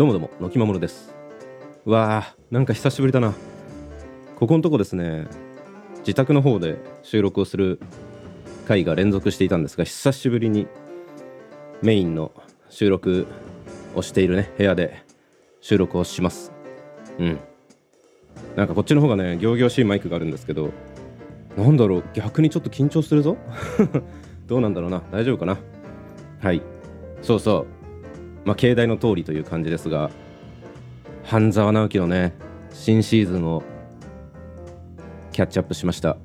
どうもどうも、のきまもるです。わあ、なんか久しぶりだな。ここのとこですね、自宅の方で収録をする回が連続していたんですが、久しぶりにメインの収録をしているね、部屋で収録をします。うん。なんかこっちの方がね、仰々しいマイクがあるんですけど、なんだろう、逆にちょっと緊張するぞ。どうなんだろうな、大丈夫かな。はい。そうそう。まあ、境内の通りという感じですが、半沢直樹のね、新シーズンをキャッチアップしました。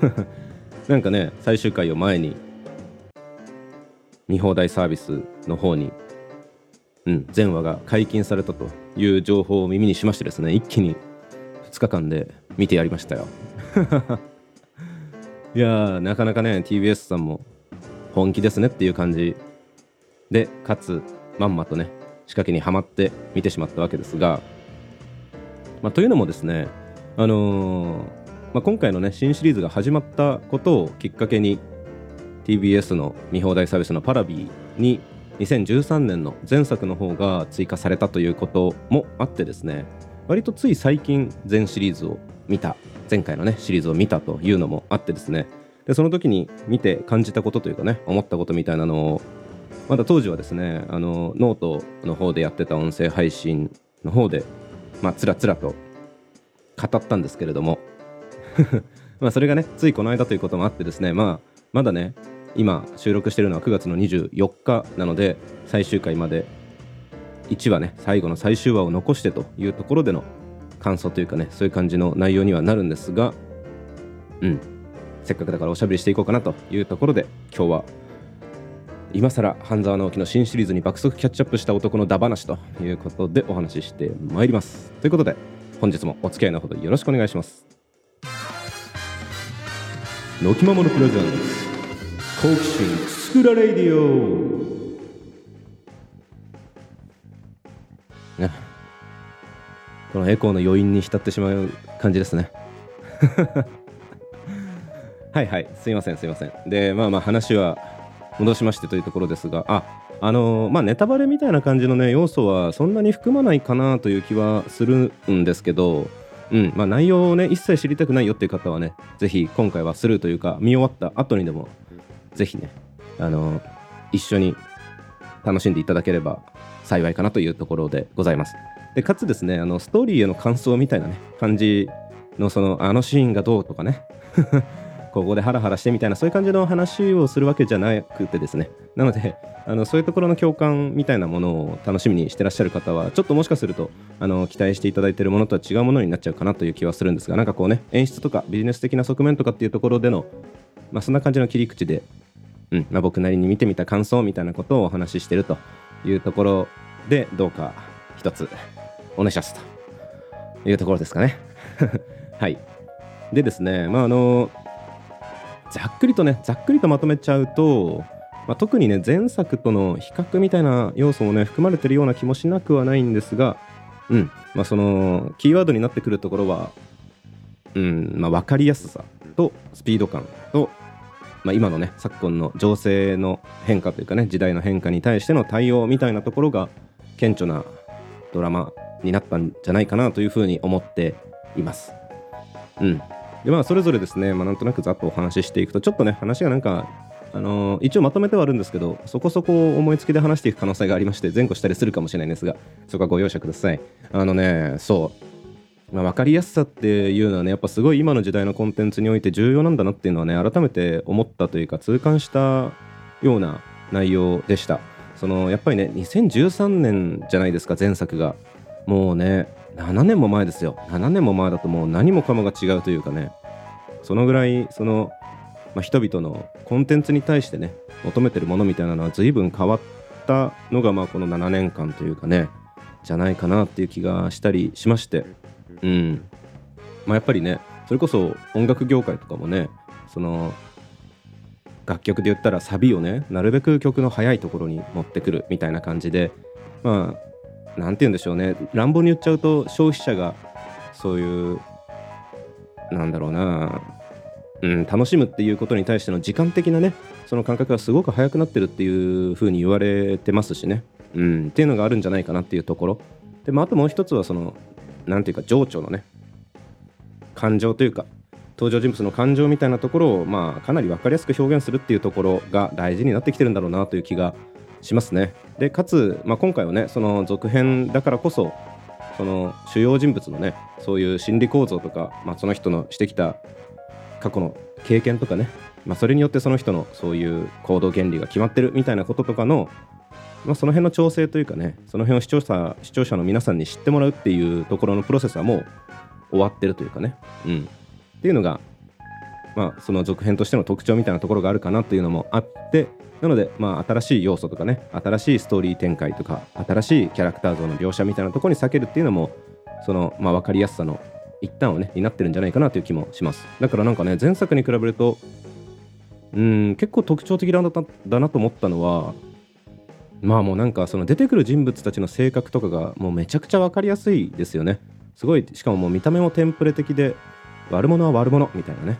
なんかね、最終回を前に、見放題サービスの方に、うん、全話が解禁されたという情報を耳にしましてですね、一気に2日間で見てやりましたよ。いや、なかなかね、TBS さんも本気ですねっていう感じで、かつ、まんまとね、仕掛けにはまって見てしまったわけですが、まあ、というのもですね、あのーまあ、今回のね、新シリーズが始まったことをきっかけに、TBS の見放題サービスのパラビーに2013年の前作の方が追加されたということもあってですね割とつい最近全シリーズを見た前回のねシリーズを見たというのもあってですねでその時に見て感じたことというかね思ったことみたいなのをまだ当時はですねあのノートの方でやってた音声配信の方でまあつらつらと語ったんですけれども。まあそれがねついこの間ということもあってですねまあまだね今収録してるのは9月の24日なので最終回まで1話ね最後の最終話を残してというところでの感想というかねそういう感じの内容にはなるんですがうん。せっかくだからおしゃべりしていこうかなというところで今日は今更半沢直樹の新シリーズに爆速キャッチアップした男のダ話ということでお話ししてまいります。ということで本日もお付き合いのほどよろしくお願いします。のきまものプレゼンツ好奇心くすぐらレディオ。ね。このエコーの余韻に浸ってしまう感じですね。はいはいすいませんすいません。でまあまあ話は戻しましてというところですがああのーまあネタバレみたいな感じのね要素はそんなに含まないかなという気はするんですけどうんまあ、内容をね一切知りたくないよっていう方はねぜひ今回はスルーというか見終わった後にでもぜひねあの一緒に楽しんでいただければ幸いかなというところでございます。でかつですねあのストーリーへの感想みたいなね感じのそのあのシーンがどうとかねここでハラハラしてみたいなそういう感じの話をするわけじゃなくてですね。なのであのそういうところの共感みたいなものを楽しみにしてらっしゃる方はちょっともしかするとあの期待していただいているものとは違うものになっちゃうかなという気はするんですがなんかこうね演出とかビジネス的な側面とかっていうところでの、まあ、そんな感じの切り口で、うんまあ、僕なりに見てみた感想みたいなことをお話ししてるというところでどうか一つお願いしますというところですかね。はい。でですねまああのざっくりとねざっくりとまとめちゃうと、まあ、特にね前作との比較みたいな要素もね含まれてるような気もしなくはないんですがうんまあそのキーワードになってくるところはうんまあ分かりやすさとスピード感と、まあ、今のね昨今の情勢の変化というかね時代の変化に対しての対応みたいなところが顕著なドラマになったんじゃないかなというふうに思っています。うん、でまあそれぞれですね、まあ、なんとなくざっとお話ししていくとちょっとね話がなんかあの一応まとめてはあるんですけどそこそこ思いつきで話していく可能性がありまして前後したりするかもしれないんですがそこはご容赦ください。あのねそう、まあ、分かりやすさっていうのはねやっぱすごい今の時代のコンテンツにおいて重要なんだなっていうのはね改めて思ったというか痛感したような内容でした。そのやっぱりね2013年じゃないですか前作が。もうね7年も前ですよ。7年も前だともう何もかもが違うというかね。そのぐらいその、まあ、人々のコンテンツに対してね求めてるものみたいなのは随分変わったのがまあこの7年間というかねじゃないかなっていう気がしたりしまして。うん。まあやっぱりねそれこそ音楽業界とかもねその楽曲で言ったらサビをねなるべく曲の速いところに持ってくるみたいな感じでまあなんて言うんでしょうね。乱暴に言っちゃうと消費者がそういうなんだろうな、うん、楽しむっていうことに対しての時間的なねその感覚がすごく速くなってるっていう風に言われてますしね。うん、っていうのがあるんじゃないかなっていうところ。で、まあ、あともう一つはそのなんていうか情緒のね感情というか登場人物の感情みたいなところを、まあ、かなり分かりやすく表現するっていうところが大事になってきてるんだろうなという気がしますね。でかつ、まあ、今回はねその続編だからこそその主要人物のねそういう心理構造とか、まあ、その人のしてきた過去の経験とかね、まあ、それによってその人のそういう行動原理が決まってるみたいなこととかの、まあ、その辺の調整というかねその辺を視聴者視聴者の皆さんに知ってもらうっていうところのプロセスはもう終わってるというかね、うん、っていうのが、まあ、その続編としての特徴みたいなところがあるかなというのもあってなので、まあ、新しい要素とかね新しいストーリー展開とか新しいキャラクター像の描写みたいなところに避けるっていうのもその、まあ、分かりやすさの一端をねになってるんじゃないかなという気もします。だからなんかね前作に比べるとうん結構特徴的だなだなと思ったのはまあもうなんかその出てくる人物たちの性格とかがもうめちゃくちゃ分かりやすいですよね。すごいしかももう見た目もテンプレ的で悪者は悪者みたいなね。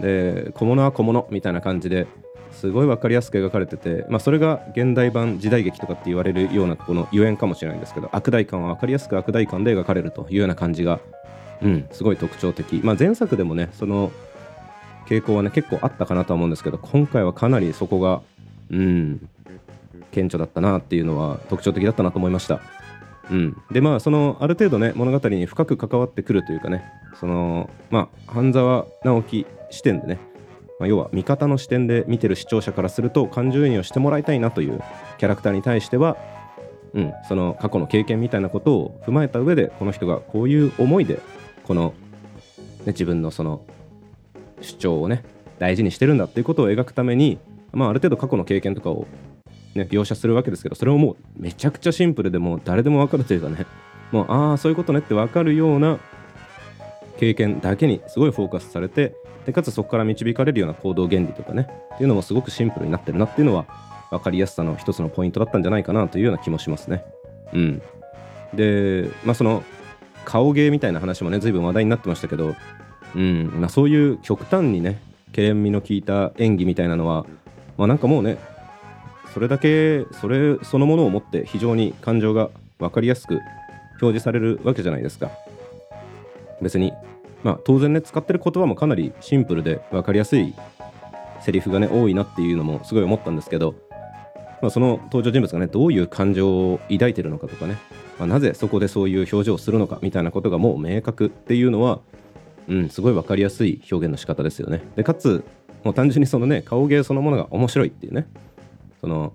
で小物は小物みたいな感じですごい分かりやすく描かれてて、まあ、それが現代版時代劇とかって言われるようなこのゆえんかもしれないんですけど悪代官は分かりやすく悪代官で描かれるというような感じが、うん、すごい特徴的、まあ、前作でもねその傾向はね結構あったかなとは思うんですけど今回はかなりそこがうん顕著だったなっていうのは特徴的だったなと思いました。うん、でまあそのある程度ね物語に深く関わってくるというかねそのまあ半沢直樹視点でね、まあ、要は味方の視点で見てる視聴者からすると感情移入をしてもらいたいなというキャラクターに対しては、うん、その過去の経験みたいなことを踏まえた上でこの人がこういう思いでこの、ね、自分のその主張をね大事にしてるんだっていうことを描くために、まあ、ある程度過去の経験とかをね、描写するわけですけどそれをもうめちゃくちゃシンプルでもう誰でも分かるというかねもうああそういうことねって分かるような経験だけにすごいフォーカスされてでかつそこから導かれるような行動原理とかねっていうのもすごくシンプルになってるなっていうのは分かりやすさの一つのポイントだったんじゃないかなというような気もしますね。うん、でまあその顔芸みたいな話もね随分話題になってましたけど、うん。まあ、そういう極端にね敬遠味の効いた演技みたいなのは、まあ、なんかもうねそれだけそれそのものをもって非常に感情が分かりやすく表示されるわけじゃないですか。別にまあ当然ね使ってる言葉もかなりシンプルで分かりやすいセリフがね多いなっていうのもすごい思ったんですけど、まあ、その登場人物がねどういう感情を抱いてるのかとかね、まあ、なぜそこでそういう表情をするのかみたいなことがもう明確っていうのはうんすごい分かりやすい表現の仕方ですよね。でかつもう単純にそのね顔芸そのものが面白いっていうねその、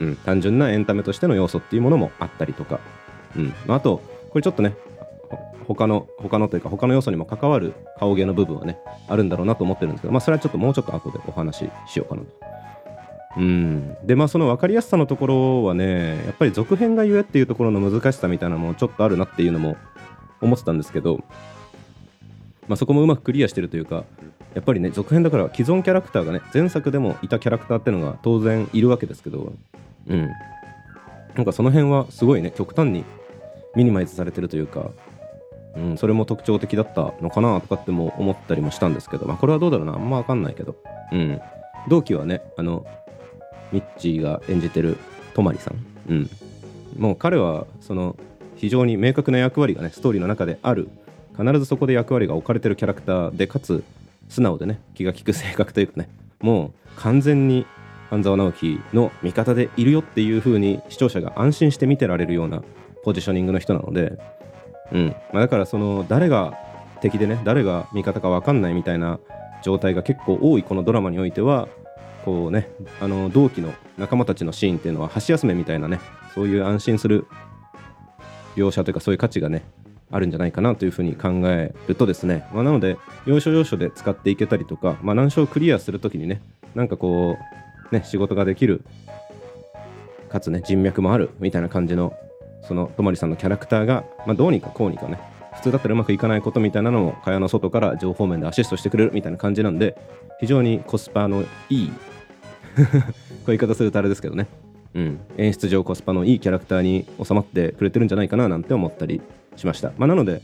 うん、単純なエンタメとしての要素っていうものもあったりとか、うんまあ、あとこれちょっとね他の他のというか他の要素にも関わる顔芸の部分はねあるんだろうなと思ってるんですけど、まあ、それはちょっともうちょっと後でお話ししようかなと。うん、でまあその分かりやすさのところはねやっぱり続編がゆえっていうところの難しさみたいなのもちょっとあるなっていうのも思ってたんですけど、まあ、そこもうまくクリアしてるというかやっぱりね続編だから既存キャラクターがね前作でもいたキャラクターっていうのが当然いるわけですけどうんなんかその辺はすごいね極端にミニマイズされてるというか、うん、それも特徴的だったのかなとかっても思ったりもしたんですけど、まあ、これはどうだろうな。あんま分かんないけど、うん、同期はねあのミッチーが演じてる泊さん、うん、もう彼はその非常に明確な役割がねストーリーの中である。必ずそこで役割が置かれてるキャラクターでかつ素直でね気が利く性格というかね。もう完全に半沢直樹の味方でいるよっていう風に視聴者が安心して見てられるようなポジショニングの人なので、うん。まあ、だからその誰が敵でね誰が味方か分かんないみたいな状態が結構多いこのドラマにおいてはこうねあの同期の仲間たちのシーンっていうのは箸休めみたいなねそういう安心する描写というかそういう価値がねあるんじゃないかなというふうに考えるとですね、まあ、なので要所要所で使っていけたりとか、まあ、難所をクリアするときにねなんかこうね仕事ができるかつね人脈もあるみたいな感じのその泊さんのキャラクターが、まあ、どうにかこうにかね普通だったらうまくいかないことみたいなのを蚊帳の外から情報面でアシストしてくれるみたいな感じなんで非常にコスパのいい こういう言い方するとあれですけどね。うん、演出上コスパのいいキャラクターに収まってくれてるんじゃないかななんて思ったりしました、まあ、なので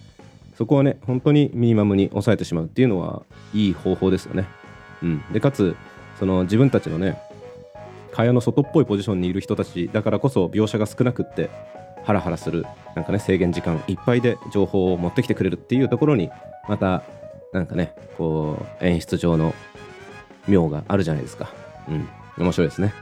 そこはね本当にミニマムに抑えてしまうっていうのはいい方法ですよね、うん、でかつその自分たちのね蚊帳の外っぽいポジションにいる人たちだからこそ描写が少なくってハラハラするなんかね制限時間いっぱいで情報を持ってきてくれるっていうところにまたなんかねこう演出上の妙があるじゃないですか。うん。面白いですね。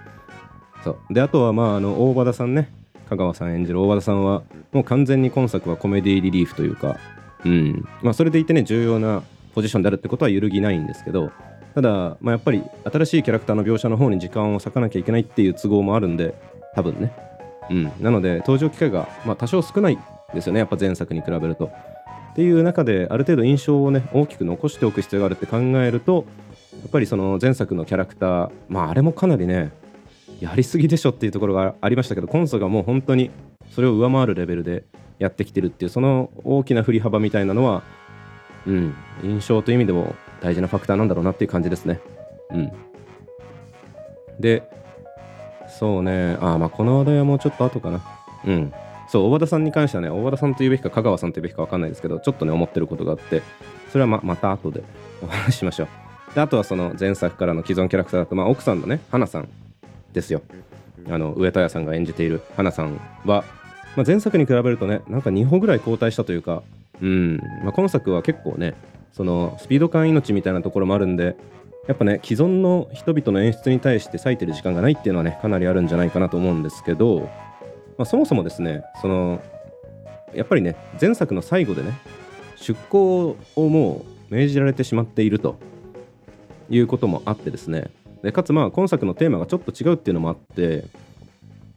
そう。であとはまああの大和田さんね。香川さん演じる大和田さんはもう完全に今作はコメディリリーフというかうん。まあそれでいてね重要なポジションであるってことは揺るぎないんですけどただ、まあ、やっぱり新しいキャラクターの描写の方に時間を割かなきゃいけないっていう都合もあるんで多分ね。うん。なので登場機会が、まあ、多少少ないですよね。やっぱ前作に比べると。っていう中である程度印象をね大きく残しておく必要があるって考えるとやっぱりその前作のキャラクターまああれもかなりねやりすぎでしょっていうところがありましたけど今作がもう本当にそれを上回るレベルでやってきてるっていうその大きな振り幅みたいなのはうん。印象という意味でも大事なファクターなんだろうなっていう感じですね。うん。でそうね。あまあこの話題はもうちょっと後かな。うん。そう大和田さんに関してはね大和田さんというべきか香川さんというべきか分かんないですけどちょっとね思ってることがあってそれはままた後でお話しましょう。であとはその前作からの既存キャラクターだと、まあ、奥さんのね花さんですよ。あの上戸彩さんが演じている花さんは、まあ、前作に比べるとねなんか2歩ぐらい後退したというか、うん。まあ、今作は結構ねそのスピード感命みたいなところもあるんでやっぱね既存の人々の演出に対して割いてる時間がないっていうのはねかなりあるんじゃないかなと思うんですけど、まあ、そもそもですねそのやっぱりね前作の最後でね出向をもう命じられてしまっているということもあってですね。でかつまあ今作のテーマがちょっと違うっていうのもあって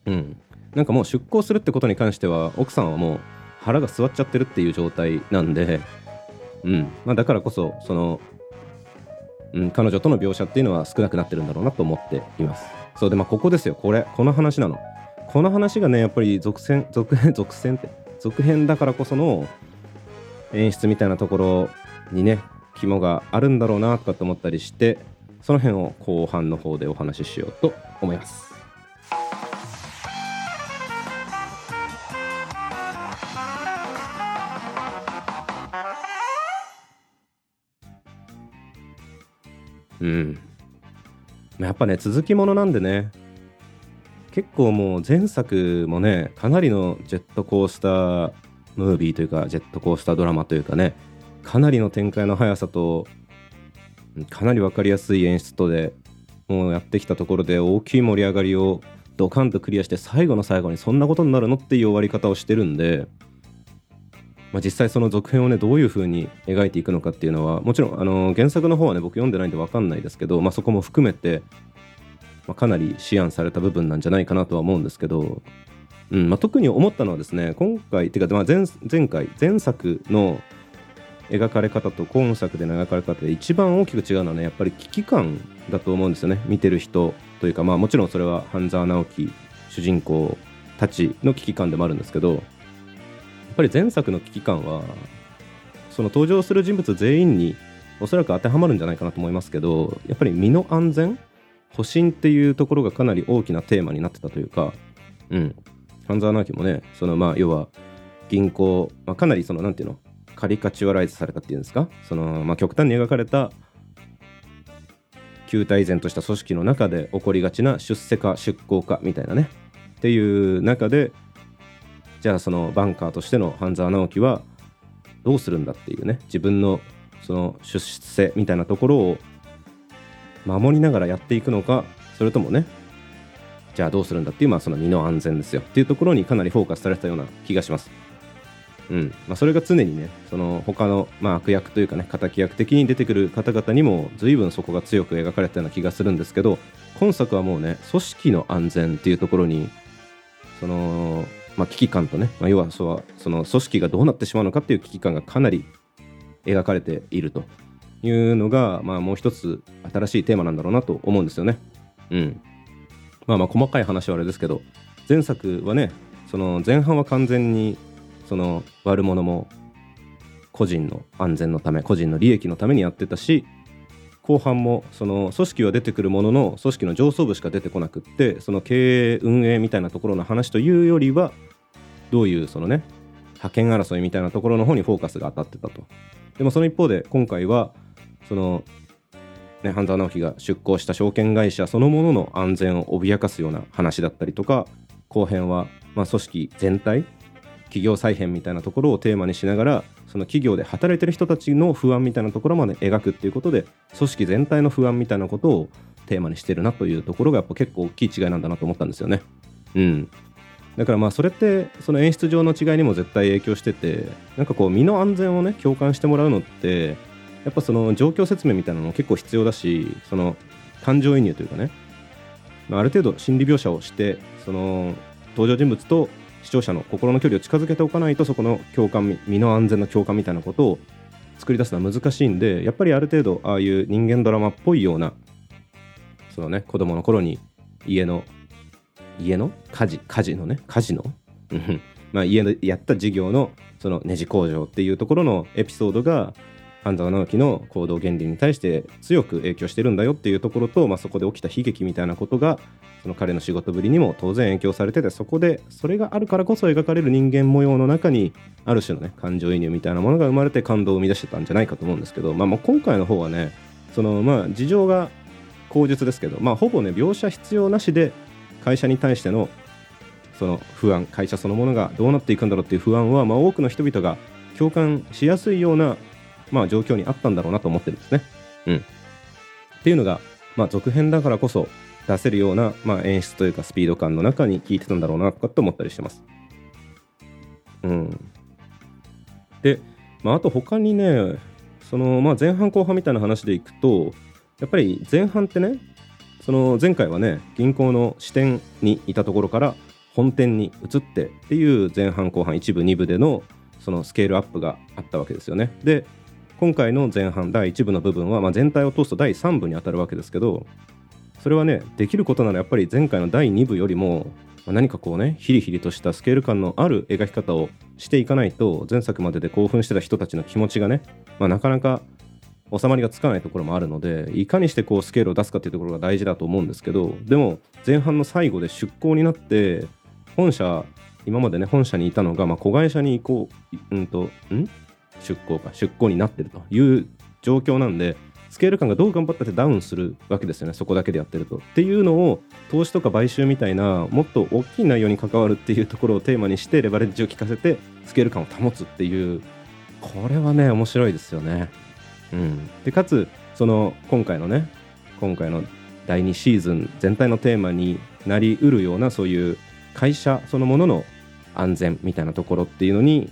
うん。なんかもう出向するってことに関しては奥さんはもう腹が据わっちゃってるっていう状態なんでうん。まあ、だからこそその、うん、彼女との描写っていうのは少なくなってるんだろうなと思っています。そうでまあここですよ。これこの話なの。この話がねやっぱり続編続編続編って続編だからこその演出みたいなところにね肝があるんだろうなとかって思ったりしてその辺を後半の方でお話ししようと思います。うん。やっぱね続きものなんでね。結構もう前作もねかなりのジェットコースタームービーというかジェットコースタードラマというかねかなりの展開の速さとかなり分かりやすい演出とでもうやってきたところで大きい盛り上がりをドカンとクリアして最後の最後にそんなことになるのっていう終わり方をしてるんで、まあ、実際その続編をねどういう風に描いていくのかっていうのはもちろんあの原作の方はね僕読んでないんで分かんないですけど、まあ、そこも含めて、まあ、かなり思案された部分なんじゃないかなとは思うんですけど、うんまあ、特に思ったのはですね今回っていうか、まあ前、前回前作の描かれ方と今作で描かれ方で一番大きく違うのはねやっぱり危機感だと思うんですよね見てる人というかまあもちろんそれは半沢直樹主人公たちの危機感でもあるんですけどぱり前作の危機感はその登場する人物全員におそらく当てはまるんじゃないかなと思いますけどやっぱり身の安全保身っていうところがかなり大きなテーマになってたというかうん。半沢直樹もねそのまあ要は銀行、まあ、かなりそのなんていうのカリカチュアライズされたっていうんですか？その、まあ、極端に描かれた旧態依然とした組織の中で起こりがちな出世化出向化みたいなね。っていう中でじゃあそのバンカーとしての半沢直樹はどうするんだっていうね自分のその出世みたいなところを守りながらやっていくのかそれともねじゃあどうするんだっていうまあその身の安全ですよっていうところにかなりフォーカスされたような気がします。うんまあ、それが常にねその他のまあ悪役というかね敵役的に出てくる方々にも随分そこが強く描かれたような気がするんですけど今作はもうね組織の安全っていうところにその、まあ、危機感とね、まあ、要はその組織がどうなってしまうのかっていう危機感がかなり描かれているというのが、まあ、もう一つ新しいテーマなんだろうなと思うんですよね。うん、まあまあ細かい話はあれですけど前作はねその前半は完全にその悪者も個人の安全のため個人の利益のためにやってたし後半もその組織は出てくるものの組織の上層部しか出てこなくってその経営運営みたいなところの話というよりはどういうそのね覇権争いみたいなところの方にフォーカスが当たってたと。でもその一方で今回はそのね、半沢直樹が出向した証券会社そのものの安全を脅かすような話だったりとか後編は、ま、組織全体企業再編みたいなところをテーマにしながらその企業で働いてる人たちの不安みたいなところまで描くっていうことで組織全体の不安みたいなことをテーマにしてるなというところがやっぱ結構大きい違いなんだなと思ったんですよね。うん、だからまあそれってその演出上の違いにも絶対影響しててなんかこう身の安全をね共感してもらうのってやっぱその状況説明みたいなのも結構必要だしその感情移入というかねある程度心理描写をしてその登場人物と視聴者の心の距離を近づけておかないとそこの共感身の安全の共感みたいなことを作り出すのは難しいんでやっぱりある程度ああいう人間ドラマっぽいようなそのね子供の頃に家の家の？家事？家事のね？家事の？まあ家でやった事業のそのネジ工場っていうところのエピソードが半沢直樹の行動原理に対して強く影響してるんだよっていうところと、まあ、そこで起きた悲劇みたいなことがその彼の仕事ぶりにも当然影響されててそこでそれがあるからこそ描かれる人間模様の中にある種のね感情移入みたいなものが生まれて感動を生み出してたんじゃないかと思うんですけど、まあ、もう今回の方はねそのまあ事情が口述ですけど、まあ、ほぼね描写必要なしで会社に対してのその不安会社そのものがどうなっていくんだろうっていう不安は、まあ、多くの人々が共感しやすいようなまあ、状況にあったんだろうなと思ってるんですね。うん。っていうのが、まあ、続編だからこそ出せるような、まあ、演出というかスピード感の中に効いてたんだろうなとかって思ったりしてます。うん。で、まあ、あと他にね、その、まあ、前半後半みたいな話でいくと、やっぱり前半ってね、その前回はね、銀行の支店にいたところから本店に移ってっていう前半後半1部2部でのそのスケールアップがあったわけですよね。で、今回の前半第1部の部分は、まあ、全体を通すと第3部に当たるわけですけどそれはねできることならやっぱり前回の第2部よりも何かこうねヒリヒリとしたスケール感のある描き方をしていかないと前作までで興奮してた人たちの気持ちがね、まあ、なかなか収まりがつかないところもあるのでいかにしてこうスケールを出すかっていうところが大事だと思うんですけどでも前半の最後で出向になって本社今までね本社にいたのが、まあ、子会社に行こううんとん？出向か出向になってるという状況なんでスケール感がどう頑張ったってダウンするわけですよねそこだけでやってると。っていうのを投資とか買収みたいなもっと大きい内容に関わるっていうところをテーマにしてレバレッジを効かせてスケール感を保つっていうこれはね面白いですよね。うん、でかつその今回のね今回の第2シーズン全体のテーマになりうるようなそういう会社そのものの安全みたいなところっていうのに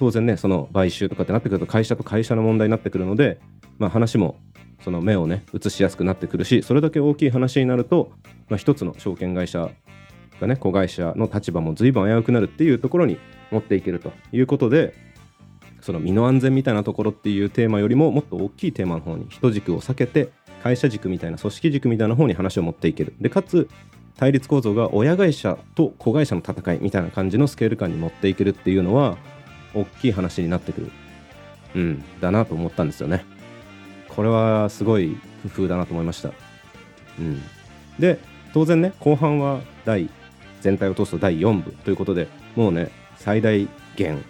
当然ねその買収とかってなってくると会社と会社の問題になってくるので、まあ、話もその目をね移しやすくなってくるしそれだけ大きい話になると、まあ、一つの証券会社がね子会社の立場も随分危うくなるっていうところに持っていけるということでその身の安全みたいなところっていうテーマよりももっと大きいテーマの方に人軸を避けて会社軸みたいな組織軸みたいな方に話を持っていける。でかつ対立構造が親会社と子会社の戦いみたいな感じのスケール感に持っていけるっていうのは大きい話になってくる、うん、だなと思ったんですよね。これはすごい工夫だなと思いました。うん、で当然ね後半は第全体を通すと第4部ということでもうね最大限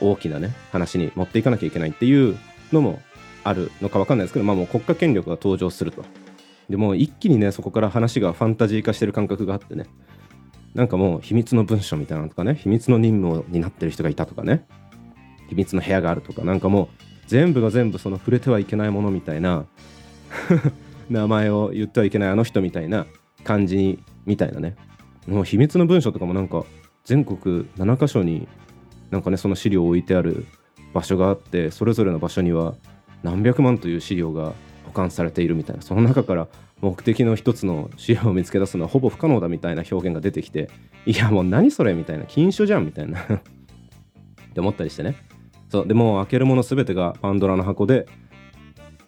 大きなね話に持っていかなきゃいけないっていうのもあるのか分かんないですけど、まあ、もう国家権力が登場すると。でもう一気にねそこから話がファンタジー化してる感覚があってねなんかもう秘密の文書みたいなのとかね秘密の任務になってる人がいたとかね秘密の部屋があるとかなんかもう全部が全部その触れてはいけないものみたいな 名前を言ってはいけないあの人みたいな感じみたいなね。もう秘密の文書とかもなんか全国7カ所になんかねその資料を置いてある場所があってそれぞれの場所には何百万という資料が保管されているみたいなその中から目的の一つの資料を見つけ出すのはほぼ不可能だみたいな表現が出てきていやもう何それみたいな禁書じゃんみたいな。って思ったりしてね。そうでもう開けるもの全てがパンドラの箱で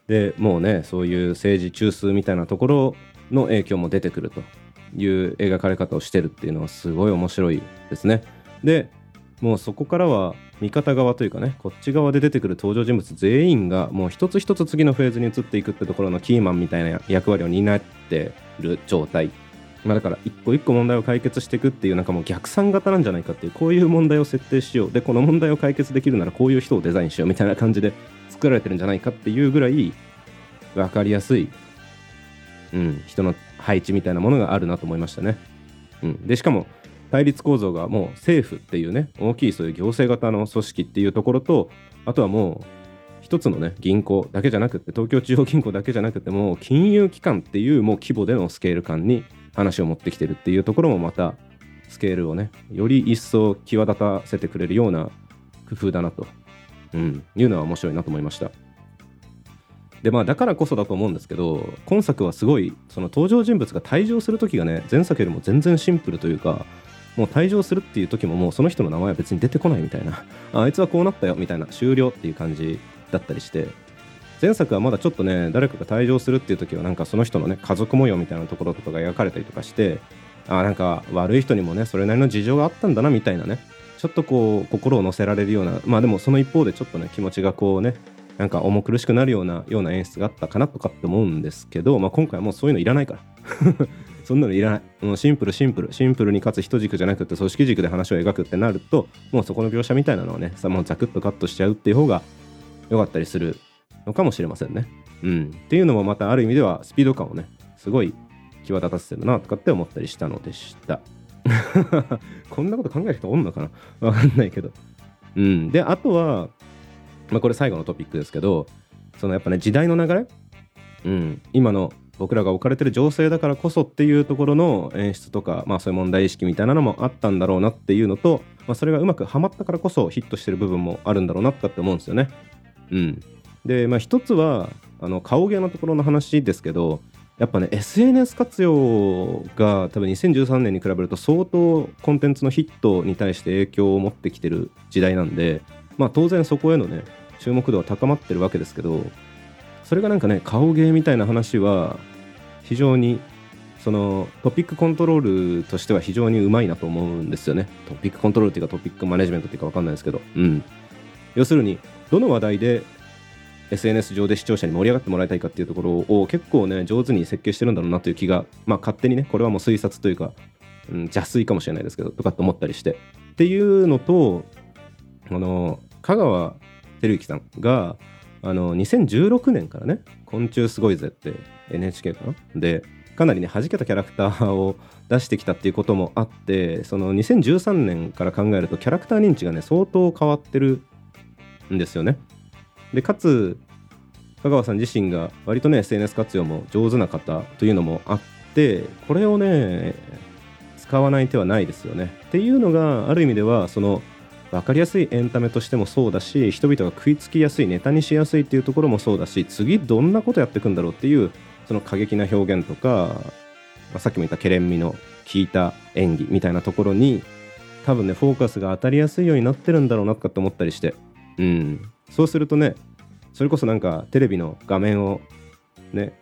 でもうねそういう政治中枢みたいなところの影響も出てくるという描かれ方をしてるっていうのはすごい面白いですね。でもうそこからは味方側というかねこっち側で出てくる登場人物全員がもう一つ一つ次のフェーズに移っていくってところのキーマンみたいな役割を担ってる状態。まあ、だから一個一個問題を解決していくっていうなんかもう逆算型なんじゃないかっていうこういう問題を設定しよう。でこの問題を解決できるならこういう人をデザインしようみたいな感じで作られてるんじゃないかっていうぐらい分かりやすい、うん、人の配置みたいなものがあるなと思いましたね。うん、でしかも対立構造がもう政府っていうね大きいそういう行政型の組織っていうところとあとはもう一つのね銀行だけじゃなくて東京地方銀行だけじゃなくても金融機関っていうもう規模でのスケール感に話を持ってきてるっていうところもまたスケールをねより一層際立たせてくれるような工夫だなと、うん、いうのは面白いなと思いました。でまあだからこそだと思うんですけど今作はすごいその登場人物が退場する時がね前作よりも全然シンプルというかもう退場するっていう時ももうその人の名前は別に出てこないみたいな。あいつはこうなったよみたいな。終了っていう感じだったりして。前作はまだちょっとね誰かが退場するっていう時はなんかその人のね家族模様みたいなところとかが描かれたりとかしてあなんか悪い人にもねそれなりの事情があったんだなみたいなね。ちょっとこう心を乗せられるような。まあでもその一方でちょっとね気持ちがこうねなんか重苦しくなるようなような演出があったかなとかって思うんですけど、まあ、今回はもうそういうのいらないから。そんなのいらない。もうシンプルシンプル。シンプルにかつ人軸じゃなくて組織軸で話を描くってなると、もうそこの描写みたいなのをね、さもうザクッとカットしちゃうっていう方が良かったりするのかもしれませんね。うん。っていうのもまたある意味ではスピード感をね、すごい際立たせてるなとかって思ったりしたのでした。こんなこと考える人おんのかな？わかんないけど。うん。で、あとは、まあ、これ最後のトピックですけど、そのやっぱね、時代の流れ？うん。今の僕らが置かれてる情勢だからこそっていうところの演出とか、まあ、そういう問題意識みたいなのもあったんだろうなっていうのと、まあ、それがうまくはまったからこそヒットしてる部分もあるんだろうなって思うんですよね。うん、で、まあ、一つはあの顔芸のところの話ですけどやっぱね SNS 活用が多分2013年に比べると相当コンテンツのヒットに対して影響を持ってきてる時代なんで、まあ、当然そこへのね注目度は高まってるわけですけどそれがなんかね顔芸みたいな話は非常にそのトピックコントロールとしては非常にうまいなと思うんですよね。トピックコントロールっていうかトピックマネジメントっていうか分かんないですけど。うん。要するにどの話題で SNS 上で視聴者に盛り上がってもらいたいかっていうところを結構ね上手に設計してるんだろうなという気がまあ勝手にねこれはもう推察というか、うん、邪推かもしれないですけどとかって思ったりして。っていうのとあの香川照之さんがあの2016年からね「昆虫すごいぜ」って NHK かな？でかなりね弾けたキャラクターを 出してきたっていうこともあってその2013年から考えるとキャラクター認知がね相当変わってるんですよね。でかつ香川さん自身が割とね SNS 活用も上手な方というのもあってこれをね使わない手はないですよね。っていうのがある意味ではその分かりやすいエンタメとしてもそうだし人々が食いつきやすいネタにしやすいっていうところもそうだし次どんなことやっていくんだろうっていうその過激な表現とか、まあ、さっきも言ったケレン味の効いた演技みたいなところに多分ねフォーカスが当たりやすいようになってるんだろうなとかって思ったりして。うん。そうするとねそれこそなんかテレビの画面をね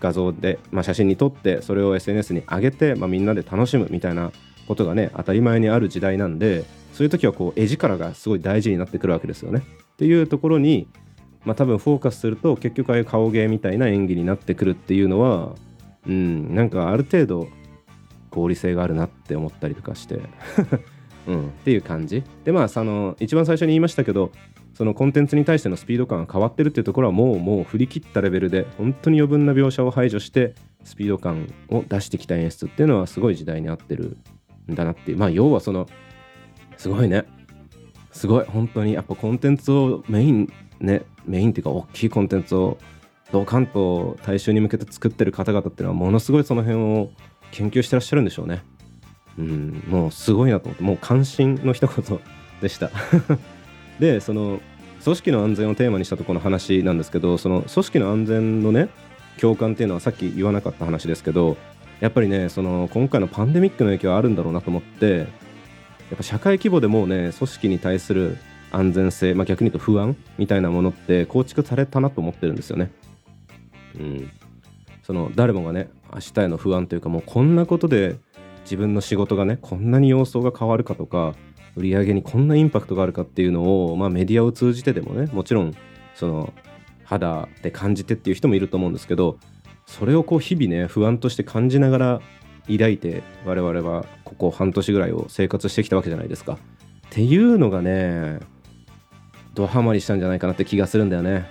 画像で、まあ、写真に撮ってそれを SNS に上げて、まあ、みんなで楽しむみたいなことがね当たり前にある時代なんでそういう時はこう絵力がすごい大事になってくるわけですよね。っていうところに、まあ、多分フォーカスすると結局ああいう顔芸みたいな演技になってくるっていうのはうんなんかある程度合理性があるなって思ったりとかして。うん、っていう感じ。でまあその一番最初に言いましたけどそのコンテンツに対してのスピード感が変わってるっていうところはもうもう振り切ったレベルで本当に余分な描写を排除してスピード感を出してきた演出っていうのはすごい時代に合ってるんだなっていう。まあ要はそのすごいね。すごい。本当に。やっぱコンテンツをメインねメインっていうか大きいコンテンツをドカンと大衆に向けて作ってる方々っていうのはものすごいその辺を研究してらっしゃるんでしょうね。うん。もうすごいなと思って。もう関心の一言でした。でその組織の安全をテーマにしたとこの話なんですけどその組織の安全のね共感っていうのはさっき言わなかった話ですけどやっぱりねその今回のパンデミックの影響はあるんだろうなと思ってやっぱ社会規模でもうね組織に対する安全性、まあ、逆に言うと不安みたいなものって構築されたなと思ってるんですよね。うん、その誰もがね明日への不安というかもうこんなことで自分の仕事がねこんなに様相が変わるかとか売り上げにこんなインパクトがあるかっていうのを、まあ、メディアを通じてでもねもちろんその肌で感じてっていう人もいると思うんですけどそれをこう日々ね不安として感じながら抱いて我々はここ半年ぐらいを生活してきたわけじゃないですか。っていうのがねドハマりしたんじゃないかなって気がするんだよね。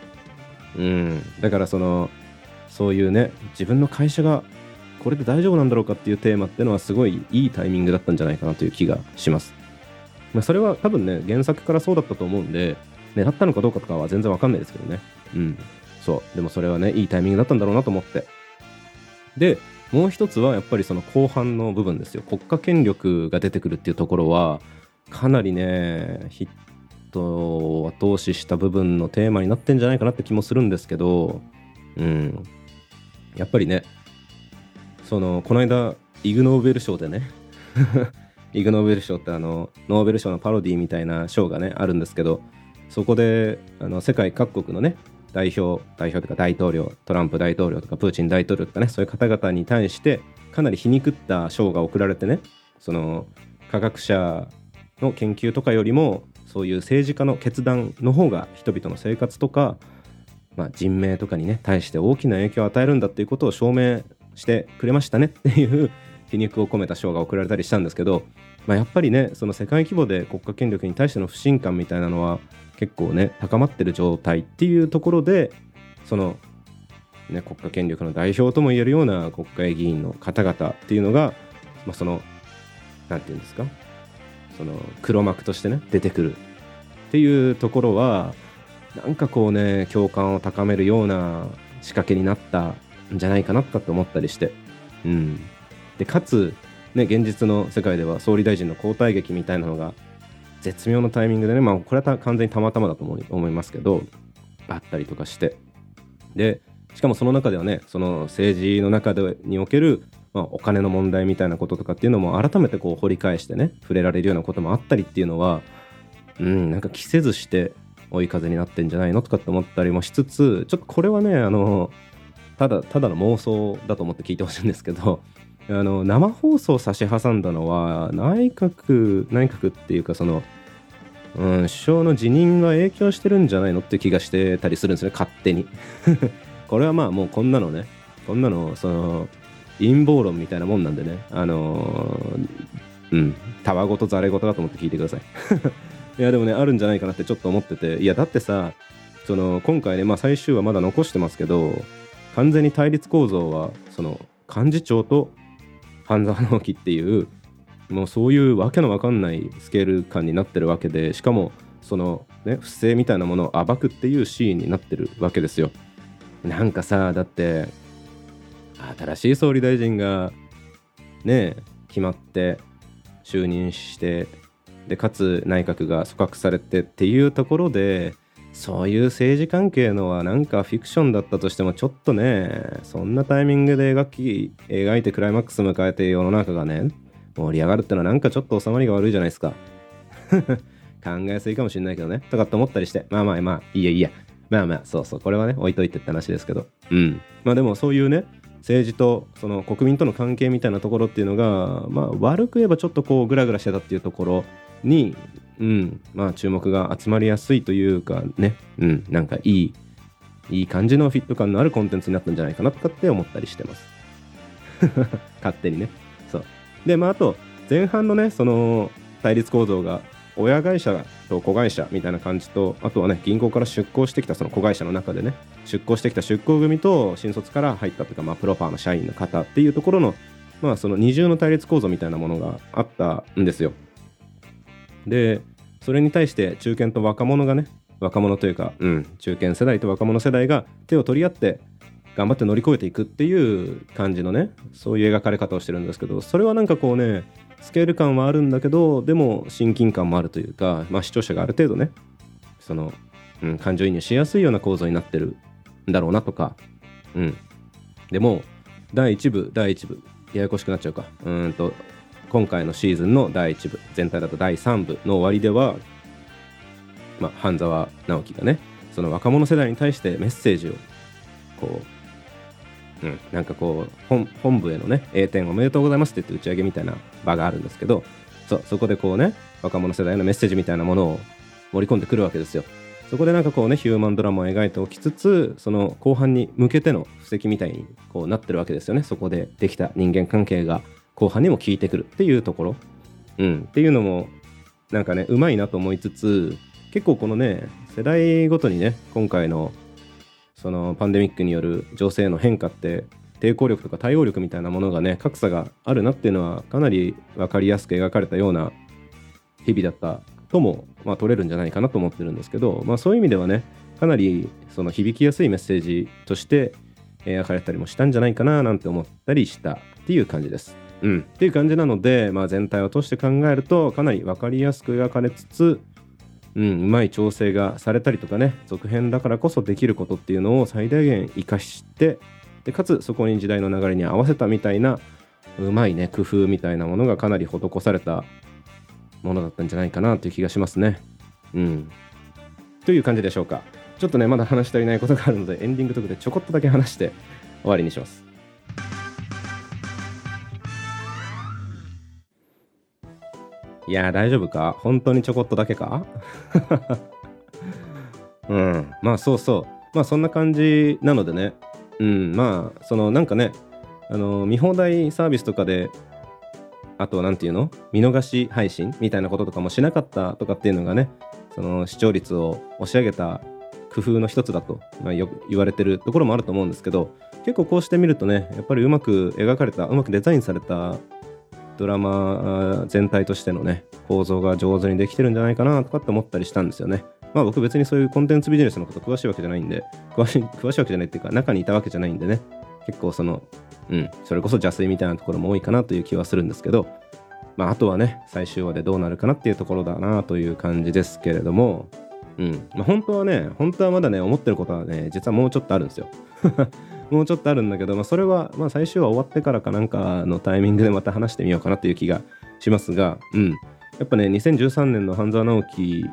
うん、だからそのそういうね自分の会社がこれで大丈夫なんだろうかっていうテーマってのはすごいいいタイミングだったんじゃないかなという気がします。まあ、それは多分ね原作からそうだったと思うんで狙ったのかどうかとかは全然わかんないですけどね。うん。そう。でもそれはねいいタイミングだったんだろうなと思って。でもう一つはやっぱりその後半の部分ですよ。国家権力が出てくるっていうところはかなりねヒットを後押しした部分のテーマになってんじゃないかなって気もするんですけどうん。やっぱりねそのこの間イグ・ノーベル賞でね イグ・ノーベル賞ってあのノーベル賞のパロディみたいな賞がねあるんですけどそこであの世界各国のね代表代表とか大統領トランプ大統領とかプーチン大統領とかねそういう方々に対してかなり皮肉った賞が贈られてねその科学者の研究とかよりもそういう政治家の決断の方が人々の生活とか、まあ、人命とかにね対して大きな影響を与えるんだっていうことを証明してくれましたねっていう皮肉を込めた賞が贈られたりしたんですけど、まあ、やっぱりねその世界規模で国家権力に対しての不信感みたいなのは結構ね高まってる状態っていうところでその、ね、国家権力の代表ともいえるような国会議員の方々っていうのが、まあ、その何て言うんですか？その黒幕としてね出てくるっていうところはなんかこうね共感を高めるような仕掛けになったんじゃないかなと思ったりして、うん、でかつ、ね、現実の世界では総理大臣の交代劇みたいなのが絶妙なタイミングでね、まあ、これは完全にたまたまだと思いますけどあったりとかして。でしかもその中ではねその政治の中でにおけるまあ、お金の問題みたいなこととかっていうのも改めてこう掘り返してね触れられるようなこともあったりっていうのはうんなんか着せずして追い風になってんじゃないのとかって思ったりもしつつちょっとこれはねあのただただの妄想だと思って聞いてほしいんですけどあの生放送差し挟んだのは内閣内閣っていうかその、うん、首相の辞任が影響してるんじゃないのって気がしてたりするんですね勝手に これはまあもうこんなのねこんなのその陰謀論みたいなもんなんでね、あの、うん、たわごとざれごとだと思って聞いてください。いや、でもね、あるんじゃないかなってちょっと思ってて、いや、だってさ、その今回ね、まあ、最終話まだ残してますけど、完全に対立構造は、その幹事長と半沢直樹っていう、もうそういうわけのわかんないスケール感になってるわけで、しかも、そのね、不正みたいなものを暴くっていうシーンになってるわけですよ。なんかさ、だって、新しい総理大臣がね決まって就任してでかつ内閣が組閣されてっていうところでそういう政治関係のはなんかフィクションだったとしてもちょっとねそんなタイミングで描き描いてクライマックス迎えて世の中がね盛り上がるってのはなんかちょっと収まりが悪いじゃないですか。考えすぎかもしれないけどね。とかって思ったりしてまあまあまあいいやいいや。まあまあそうそうこれはね置いといてって話ですけど。うん。まあでもそういうね政治とその国民との関係みたいなところっていうのが、まあ、悪く言えばちょっとこうグラグラしてたっていうところに、うん。まあ、注目が集まりやすいというかね、うん、なんかいいいい感じのフィット感のあるコンテンツになったんじゃないかなとかって思ったりしてます。勝手にね。そうでまああと前半のねその対立構造が親会社と子会社みたいな感じとあとはね銀行から出向してきたその子会社の中でね出向してきた出向組と新卒から入ったというか、まあ、プロパーの社員の方っていうところのまあその二重の対立構造みたいなものがあったんですよ。でそれに対して中堅と若者がね若者というか、うん、中堅世代と若者世代が手を取り合って頑張って乗り越えていくっていう感じのねそういう描かれ方をしてるんですけどそれはなんかこうねスケール感はあるんだけどでも親近感もあるというか、まあ、視聴者がある程度ねその、うん、感情移入しやすいような構造になってるんだろうなとか、うん、でも第1部第1部ややこしくなっちゃうか。うんと今回のシーズンの第1部全体だと第3部の終わりでは、まあ、半沢直樹がねその若者世代に対してメッセージをこううん、なんかこう本本部へのね A 点おめでとうございますって言って打ち上げみたいな場があるんですけどそそこでこうね若者世代のメッセージみたいなものを盛り込んでくるわけですよ。そこでなんかこうねヒューマンドラマを描いておきつつその後半に向けての布石みたいにこうなってるわけですよね。そこでできた人間関係が。後半にも効いてくるっていうところうんっていうのもなんかねうまいなと思いつつ結構このね世代ごとにね今回のそそのパンデミックによる情勢の変化って抵抗力とか対応力みたいなものがね格差があるなっていうのはかなり分かりやすく描かれたような日々だったとも、まあ、取れるんじゃないかなと思ってるんですけど、まあ、そういう意味ではねかなりその響きやすいメッセージとして描かれたりもしたんじゃないかななんて思ったりしたっていう感じです。うん、っていう感じなので、まあ、全体を通して考えるとかなり分かりやすく描かれつつ、うん、うまい調整がされたりとかね続編だからこそできることっていうのを最大限生かしてでかつそこに時代の流れに合わせたみたいなうまいね工夫みたいなものがかなり施されたものだったんじゃないかなという気がしますね。うん。という感じでしょうか。ちょっとね、まだ話し足りないことがあるので、エンディングトークでちょこっとだけ話して終わりにします。いや大丈夫か？本当にちょこっとだけか？うん。まあ、そうそう。まあ、そんな感じなのでね。うん。まあ、その、なんかね、あの、見放題サービスとかであと何て言うの？見逃し配信みたいなこととかもしなかったとかっていうのがねその視聴率を押し上げた工夫の一つだと、まあ、よく言われてるところもあると思うんですけど結構こうしてみるとねやっぱりうまく描かれたうまくデザインされたドラマ全体としてのね構造が上手にできてるんじゃないかなとかって思ったりしたんですよね。まあ僕別にそういうコンテンツビジネスのこと詳しいわけじゃないんで詳しい詳しいわけじゃないっていうか中にいたわけじゃないんでね結構そのうん、それこそ邪推みたいなところも多いかなという気はするんですけど、まあ、あとはね、最終話でどうなるかなっていうところだなという感じですけれども、うんまあ、本当はね、本当はまだね、思ってることはね、実はもうちょっとあるんですよ。もうちょっとあるんだけど、まあ、それは、まあ、最終話終わってからかなんかのタイミングでまた話してみようかなという気がしますが、うん、やっぱね、2013年の半沢直樹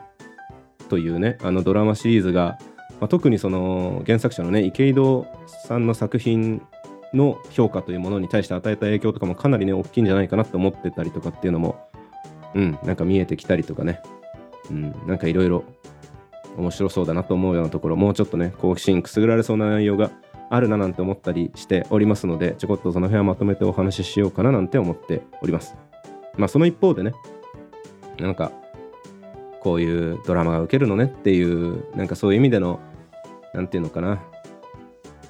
というね、あのドラマシリーズが、まあ、特にその原作者のね、池井戸さんの作品の評価というものに対して与えた影響とかもかなりね大きいんじゃないかなって思ってたりとかっていうのもうんなんか見えてきたりとかね。うんなんかいろいろ面白そうだなと思うようなところもうちょっとね好奇心くすぐられそうな内容があるななんて思ったりしておりますのでちょこっとその辺はまとめてお話ししようかななんて思っておりますまあその一方でねなんかこういうドラマが受けるのねっていうなんかそういう意味での何て言うのかな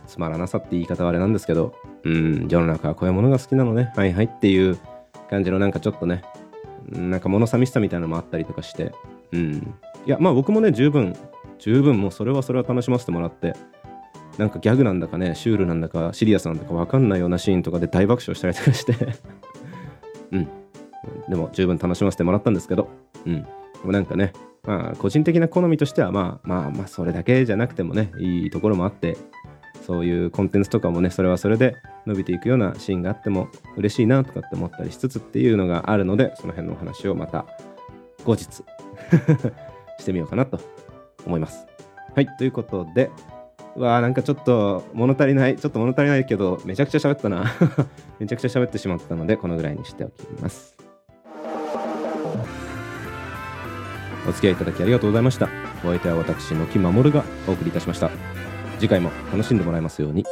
つまらなさって言い方はあれなんですけど、うん、世の中はこういうものが好きなのね、はいはいっていう感じのなんかちょっとね、なんか物寂しさみたいなのもあったりとかして、うん。いや、まあ僕もね、十分、十分もうそれはそれは楽しませてもらって、なんかギャグなんだかね、シュールなんだか、シリアスなんだか分かんないようなシーンとかで大爆笑したりとかして うん。でも十分楽しませてもらったんですけど、うん。でもなんかね、まあ個人的な好みとしては、まあまあまあそれだけじゃなくてもね、いいところもあって、そういうコンテンツとかもねそれはそれで伸びていくようなシーンがあっても嬉しいなとかって思ったりしつつっていうのがあるのでその辺のお話をまた後日 してみようかなと思います。はいということでわあなんかちょっと物足りないちょっと物足りないけどめちゃくちゃ喋ったな めちゃくちゃ喋ってしまったのでこのぐらいにしておきます。お付き合いいただきありがとうございました。お相手は私、の木守がお送りいたしました。次回も楽しんでもらえますように。